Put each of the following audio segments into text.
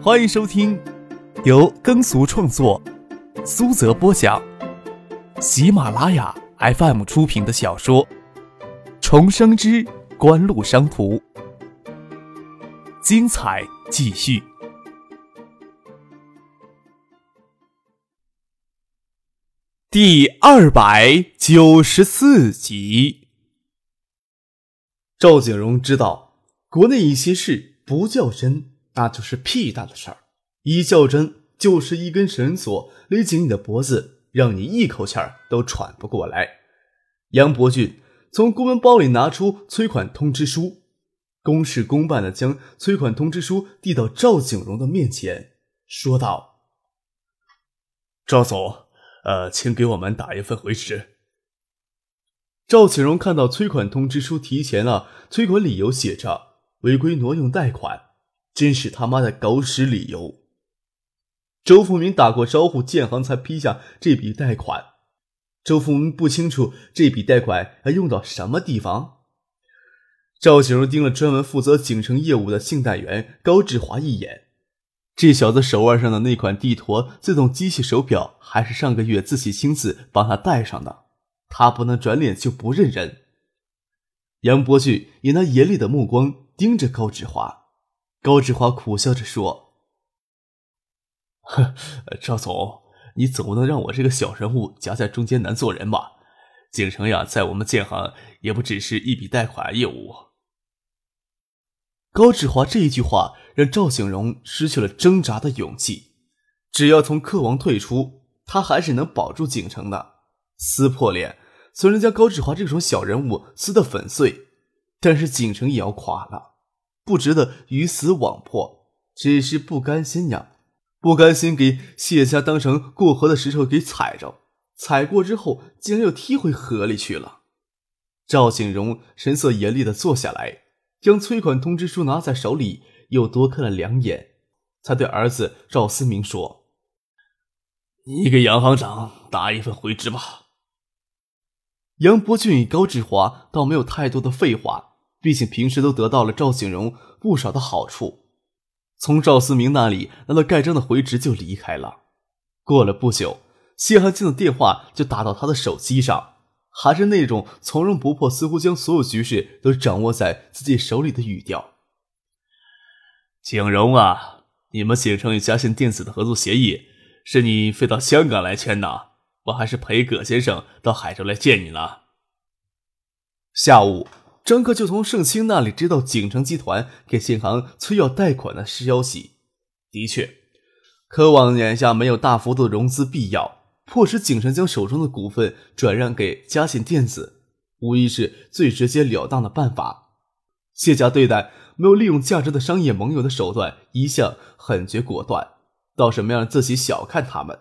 欢迎收听由耕俗创作、苏泽播讲、喜马拉雅 FM 出品的小说《重生之官路商途》，精彩继续，第二百九十四集。赵景荣知道，国内一些事不较真。那就是屁大的事儿，一较真就是一根绳索勒紧你的脖子，让你一口气儿都喘不过来。杨伯俊从公文包里拿出催款通知书，公事公办的将催款通知书递到赵景荣的面前，说道：“赵总，呃，请给我们打一份回执。”赵景荣看到催款通知书提前了，催款理由写着违规挪用贷款。真是他妈的狗屎理由！周富明打过招呼，建行才批下这笔贷款。周富明不清楚这笔贷款要用到什么地方。赵景荣盯了专门负责景城业务的信贷员高志华一眼，这小子手腕上的那款地陀自动机器手表，还是上个月自己亲自帮他戴上的，他不能转脸就不认人。杨伯俊以那严厉的目光盯着高志华。高志华苦笑着说：“呵，赵总，你总不能让我这个小人物夹在中间难做人吧？景城呀，在我们建行也不只是一笔贷款业务。”高志华这一句话让赵景荣失去了挣扎的勇气。只要从客王退出，他还是能保住景城的。撕破脸，虽然将高志华这种小人物撕得粉碎，但是景城也要垮了。不值得鱼死网破，只是不甘心呀，不甘心给谢家当成过河的石头给踩着，踩过之后竟然又踢回河里去了。赵景荣神色严厉的坐下来，将催款通知书拿在手里，又多看了两眼，才对儿子赵思明说：“你给杨行长打一份回执吧。”杨伯俊与高志华倒没有太多的废话。毕竟平时都得到了赵景荣不少的好处，从赵思明那里拿到盖章的回执就离开了。过了不久，谢汉庆的电话就打到他的手机上，还是那种从容不迫，似乎将所有局势都掌握在自己手里的语调。景荣啊，你们景城与嘉信电子的合作协议是你飞到香港来签的，我还是陪葛先生到海州来见你了。下午。张克就从盛清那里知道景城集团给建行催要贷款的消息。的确，科网眼下没有大幅度融资必要，迫使景城将手中的股份转让给嘉信电子，无疑是最直接了当的办法。谢家对待没有利用价值的商业盟友的手段一向狠绝果断，倒是没让自己小看他们。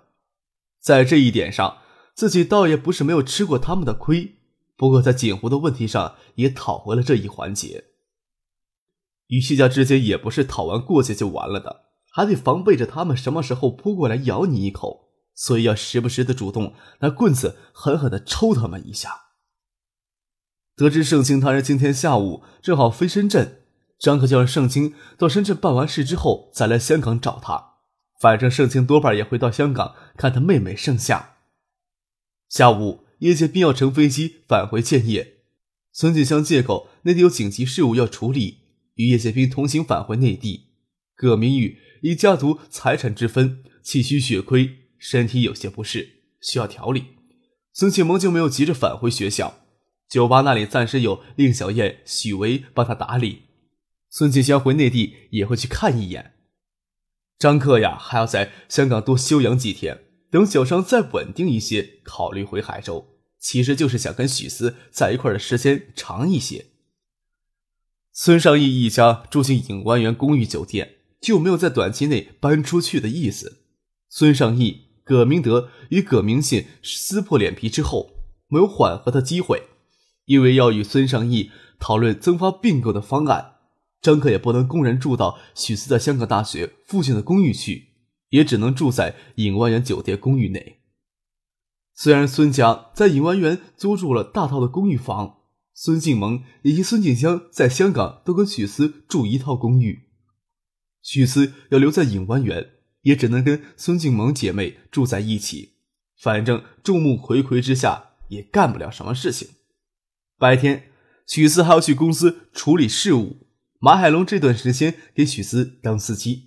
在这一点上，自己倒也不是没有吃过他们的亏。不过，在锦湖的问题上也讨回了这一环节。与谢家之间也不是讨完过去就完了的，还得防备着他们什么时候扑过来咬你一口，所以要时不时的主动拿棍子狠狠的抽他们一下。得知盛清他人今天下午正好飞深圳，张克就让盛清到深圳办完事之后再来香港找他，反正盛清多半也会到香港看他妹妹盛夏。下午。叶剑斌要乘飞机返回建业，孙锦香借口内地有紧急事务要处理，与叶剑斌同行返回内地。葛明宇以家族财产之分，气虚血亏，身体有些不适，需要调理。孙启萌就没有急着返回学校，酒吧那里暂时有令小燕、许巍帮他打理。孙锦香回内地也会去看一眼。张克呀，还要在香港多休养几天。等小伤再稳定一些，考虑回海州，其实就是想跟许思在一块的时间长一些。孙尚义一家住进影湾园公寓酒店，就没有在短期内搬出去的意思。孙尚义、葛明德与葛明信撕破脸皮之后，没有缓和的机会，因为要与孙尚义讨论增发并购的方案，张克也不能公然住到许思在香港大学附近的公寓去。也只能住在影湾园酒店公寓内。虽然孙家在影湾园租住了大套的公寓房，孙静萌以及孙静香在香港都跟许思住一套公寓。许思要留在影湾园，也只能跟孙静萌姐妹住在一起。反正众目睽睽之下，也干不了什么事情。白天，许思还要去公司处理事务。马海龙这段时间给许思当司机。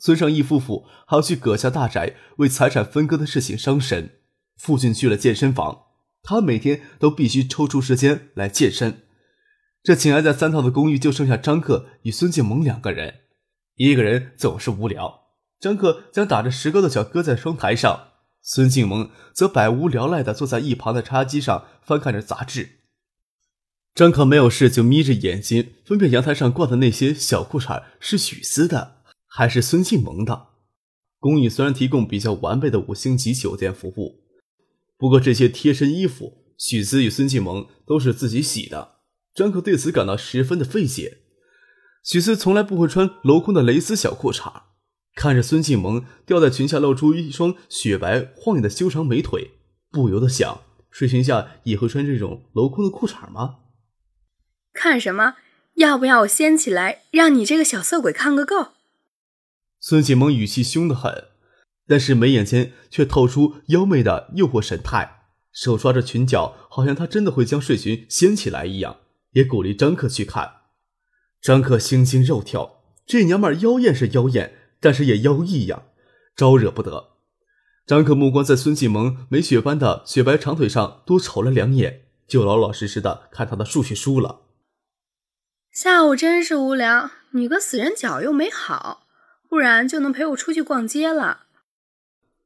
孙尚义夫妇还要去葛家大宅为财产分割的事情伤神。父亲去了健身房，他每天都必须抽出时间来健身。这紧挨在三套的公寓就剩下张克与孙静萌两个人。一个人总是无聊，张克将打着石膏的脚搁在窗台上，孙静萌则百无聊赖地坐在一旁的茶几上翻看着杂志。张克没有事就眯着眼睛分辨阳台上挂的那些小裤衩是许思的还是孙静萌的。公寓虽然提供比较完备的五星级酒店服务，不过这些贴身衣服许思与孙静萌都是自己洗的，张克对此感到十分的费解。许思从来不会穿镂空的蕾丝小裤衩，看着孙静萌吊在裙下露出一双雪白晃眼的修长美腿，不由得想：睡裙下也会穿这种镂空的裤衩吗？看什么？要不要我掀起来，让你这个小色鬼看个够？孙静萌语气凶得很，但是眉眼间却透出妖媚的诱惑神态，手抓着裙角，好像她真的会将睡裙掀起来一样，也鼓励张克去看。张克心惊肉跳，这娘们妖艳是妖艳，但是也妖异呀，招惹不得。张克目光在孙继萌美雪般的雪白长腿上多瞅了两眼，就老老实实的看他的数学书了。下午真是无聊，你个死人脚又没好，不然就能陪我出去逛街了。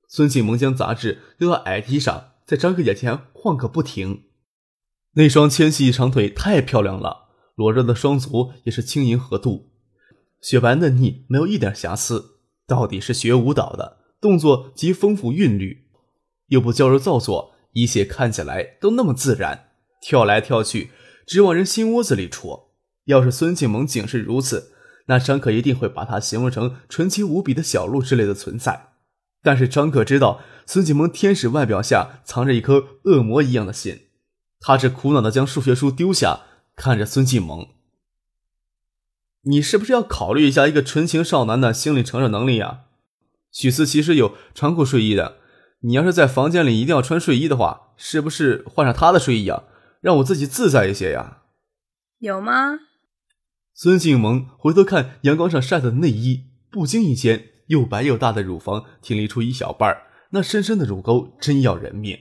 孙继萌将杂志丢到矮梯上，在张克眼前晃个不停。那双纤细长腿太漂亮了。裸着的双足也是轻盈合度，雪白嫩腻，没有一点瑕疵。到底是学舞蹈的，动作极丰富韵律，又不娇柔造作，一切看起来都那么自然。跳来跳去，直往人心窝子里戳。要是孙静萌竟是如此，那张可一定会把他形容成纯洁无比的小鹿之类的存在。但是张可知道，孙静萌天使外表下藏着一颗恶魔一样的心。他只苦恼的将数学书丢下。看着孙继萌，你是不是要考虑一下一个纯情少男的心理承受能力呀？许思其实有穿过睡衣的，你要是在房间里一定要穿睡衣的话，是不是换上他的睡衣啊？让我自己自在一些呀？有吗？孙静萌回头看阳光上晒的内衣，不经意间又白又大的乳房挺立出一小半那深深的乳沟真要人命。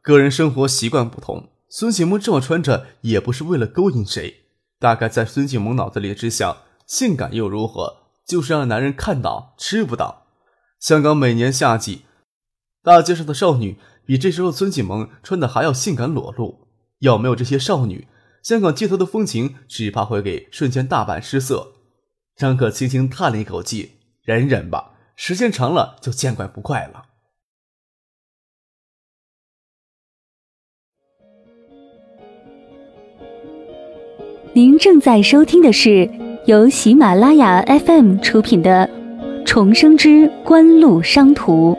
个人生活习惯不同。孙静萌这么穿着也不是为了勾引谁，大概在孙静萌脑子里只想，性感又如何，就是让男人看到吃不到。香港每年夏季，大街上的少女比这时候孙静萌穿的还要性感裸露。要没有这些少女，香港街头的风情只怕会给瞬间大半失色。张可轻轻叹了一口气，忍忍吧，时间长了就见怪不怪了。您正在收听的是由喜马拉雅 FM 出品的《重生之官路商途》。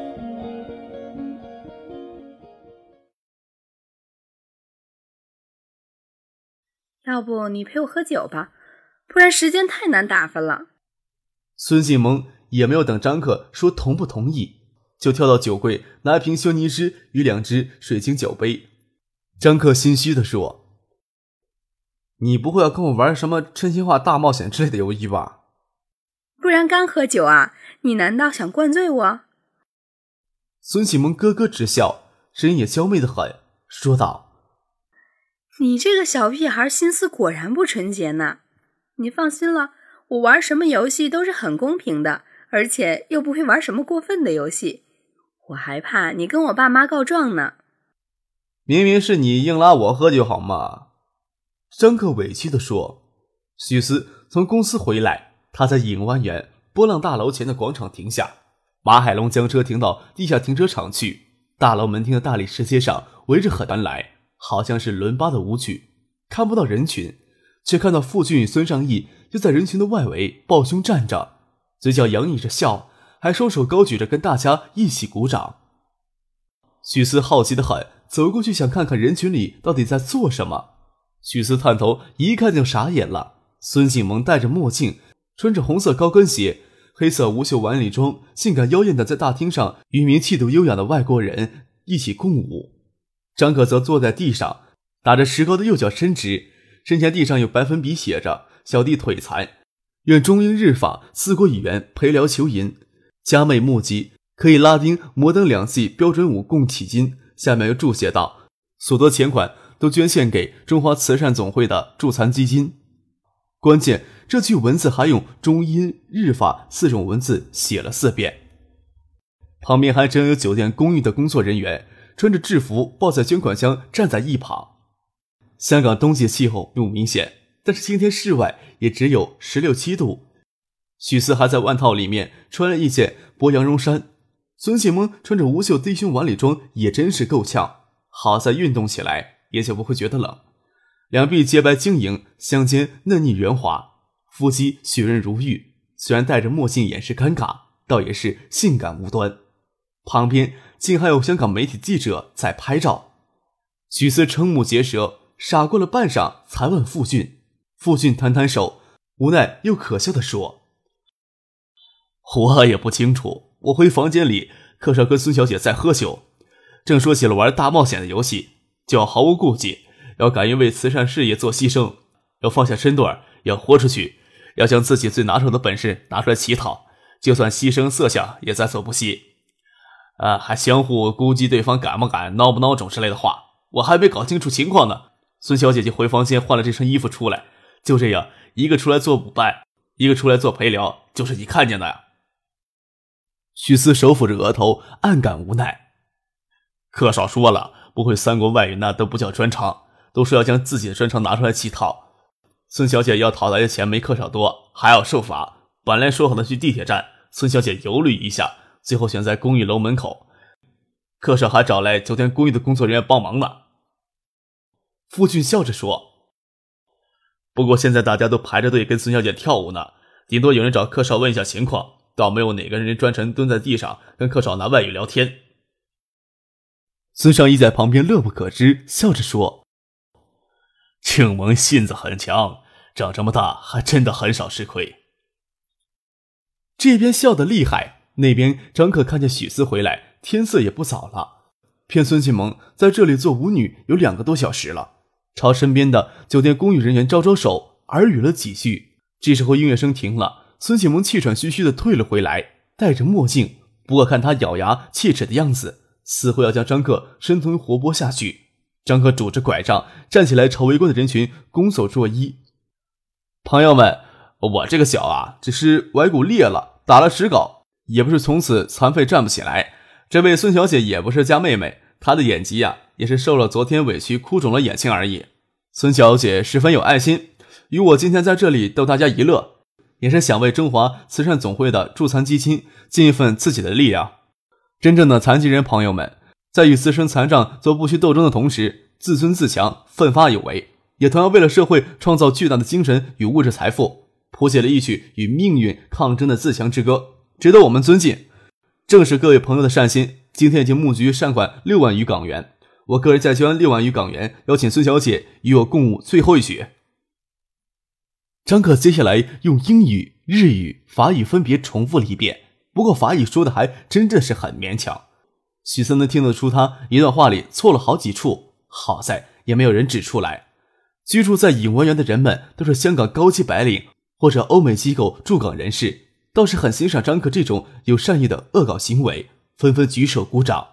不你陪我喝酒吧，不然时间太难打发了。孙继萌也没有等张克说同不同意，就跳到酒柜拿一瓶修尼诗与两只水晶酒杯。张克心虚的说。你不会要跟我玩什么真心话大冒险之类的游戏吧？不然干喝酒啊？你难道想灌醉我？孙启萌咯咯直笑，声音也娇媚的很，说道：“你这个小屁孩心思果然不纯洁呢。你放心了，我玩什么游戏都是很公平的，而且又不会玩什么过分的游戏。我还怕你跟我爸妈告状呢。明明是你硬拉我喝酒好吗？”张克委屈地说：“许思从公司回来，他在影湾园波浪大楼前的广场停下。马海龙将车停到地下停车场去。大楼门厅的大理石阶上围着很多人来，好像是伦巴的舞曲。看不到人群，却看到傅俊与孙尚义就在人群的外围抱胸站着，嘴角洋溢着笑，还双手高举着跟大家一起鼓掌。许思好奇的很，走过去想看看人群里到底在做什么。”许思探头一看就傻眼了，孙静萌戴着墨镜，穿着红色高跟鞋、黑色无袖晚礼装，性感妖艳的在大厅上与一名气度优雅的外国人一起共舞。张可则坐在地上，打着石膏的右脚伸直，身前地上有白粉笔写着：“小弟腿残，愿中英日法四国语言陪聊求银，加妹莫急，可以拉丁、摩登两系标准舞共起金。”下面又注写道：“所得钱款都捐献给中华慈善总会的助残基金。”关键这句文字还用中英日法四种文字写了四遍。旁边还真有酒店公寓的工作人员。穿着制服，抱在捐款箱，站在一旁。香港冬季气候并不明显，但是今天室外也只有十六七度。许思还在外套里面穿了一件薄羊绒衫。孙启蒙穿着无袖低胸晚礼装，也真是够呛。好在运动起来也就不会觉得冷。两臂洁白晶莹，香肩嫩腻圆滑，腹肌雪润如玉。虽然戴着墨镜掩饰尴尬，倒也是性感无端。旁边。竟还有香港媒体记者在拍照，许思瞠目结舌，傻过了半晌，才问傅俊。傅俊摊摊手，无奈又可笑的说：“我也不清楚。我回房间里，客少跟孙小姐在喝酒，正说起了玩大冒险的游戏，就要毫无顾忌，要敢于为慈善事业做牺牲，要放下身段，要豁出去，要将自己最拿手的本事拿出来乞讨，就算牺牲色相也在所不惜。”啊，还相互估计对方敢不敢、孬不孬种之类的话，我还没搞清楚情况呢。孙小姐就回房间换了这身衣服出来，就这样，一个出来做补办，一个出来做陪聊，就是你看见的呀。许思手抚着额头，暗感无奈。客少说了，不会三国外语那都不叫专长，都是要将自己的专长拿出来乞讨。孙小姐要讨来的钱没客少多，还要受罚。本来说好的去地铁站，孙小姐犹豫一下。最后选在公寓楼门口，客少还找来酒店公寓的工作人员帮忙呢。傅俊笑着说：“不过现在大家都排着队跟孙小姐跳舞呢，顶多有人找客少问一下情况，倒没有哪个人专程蹲在地上跟客少拿外语聊天。”孙尚义在旁边乐不可支，笑着说：“庆蒙性子很强，长这么大还真的很少吃亏。”这边笑得厉害。那边张可看见许思回来，天色也不早了，骗孙启萌在这里做舞女有两个多小时了，朝身边的酒店公寓人员招招手，耳语了几句。这时候音乐声停了，孙启萌气喘吁吁的退了回来，戴着墨镜，不过看他咬牙切齿的样子，似乎要将张克生吞活剥下去。张克拄着拐杖站起来，朝围观的人群拱手作揖：“朋友们，我这个脚啊，只是崴骨裂了，打了石膏。”也不是从此残废站不起来。这位孙小姐也不是家妹妹，她的眼疾呀，也是受了昨天委屈哭肿了眼睛而已。孙小姐十分有爱心，与我今天在这里逗大家一乐，也是想为中华慈善总会的助残基金尽一份自己的力量。真正的残疾人朋友们，在与自身残障做不屈斗争的同时，自尊自强，奋发有为，也同样为了社会创造巨大的精神与物质财富，谱写了一曲与命运抗争的自强之歌。值得我们尊敬，正是各位朋友的善心。今天已经募集善款六万余港元，我个人再捐六万余港元，邀请孙小姐与我共舞最后一曲。张可接下来用英语、日语、法语分别重复了一遍，不过法语说的还真的是很勉强。许森能听得出他一段话里错了好几处，好在也没有人指出来。居住在影文园的人们都是香港高级白领或者欧美机构驻港人士。倒是很欣赏张可这种有善意的恶搞行为，纷纷举手鼓掌。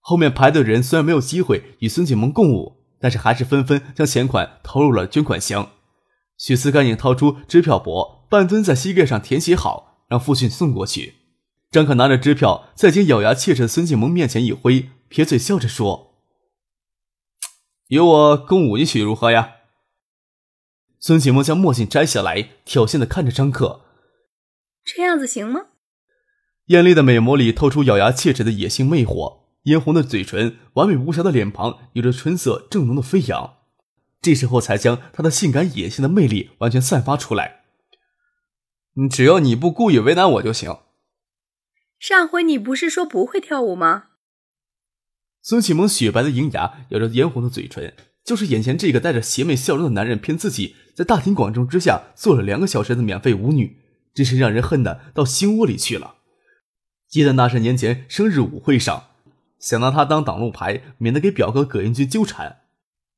后面排队的人虽然没有机会与孙景萌共舞，但是还是纷纷将钱款投入了捐款箱。许思赶紧掏出支票簿，半蹲在膝盖上填写好，让父亲送过去。张可拿着支票，在经咬牙切齿的孙景萌面前一挥，撇嘴笑着说：“与我共舞一曲如何呀？”孙景萌将墨镜摘下来，挑衅的看着张可。这样子行吗？艳丽的美眸里透出咬牙切齿的野性魅惑，嫣红的嘴唇，完美无瑕的脸庞，有着春色正浓的飞扬。这时候才将她的性感野性的魅力完全散发出来。只要你不故意为难我就行。上回你不是说不会跳舞吗？孙启蒙雪白的银牙咬着嫣红的嘴唇，就是眼前这个带着邪魅笑容的男人骗自己在大庭广众之下做了两个小时的免费舞女。真是让人恨的到心窝里去了。记得那是年前生日舞会上，想拿他当挡路牌，免得给表哥葛英军纠缠。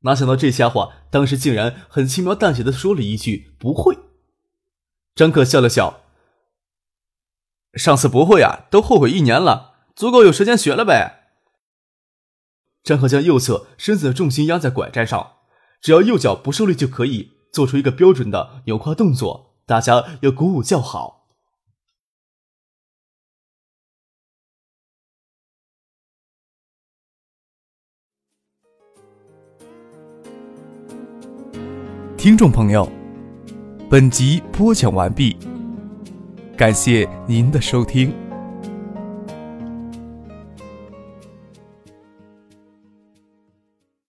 哪想到这家伙当时竟然很轻描淡写的说了一句“不会”。张克笑了笑：“上次不会啊，都后悔一年了，足够有时间学了呗。”张克将右侧身子的重心压在拐杖上，只要右脚不受力就可以做出一个标准的扭胯动作，大家要鼓舞叫好。听众朋友，本集播讲完毕，感谢您的收听。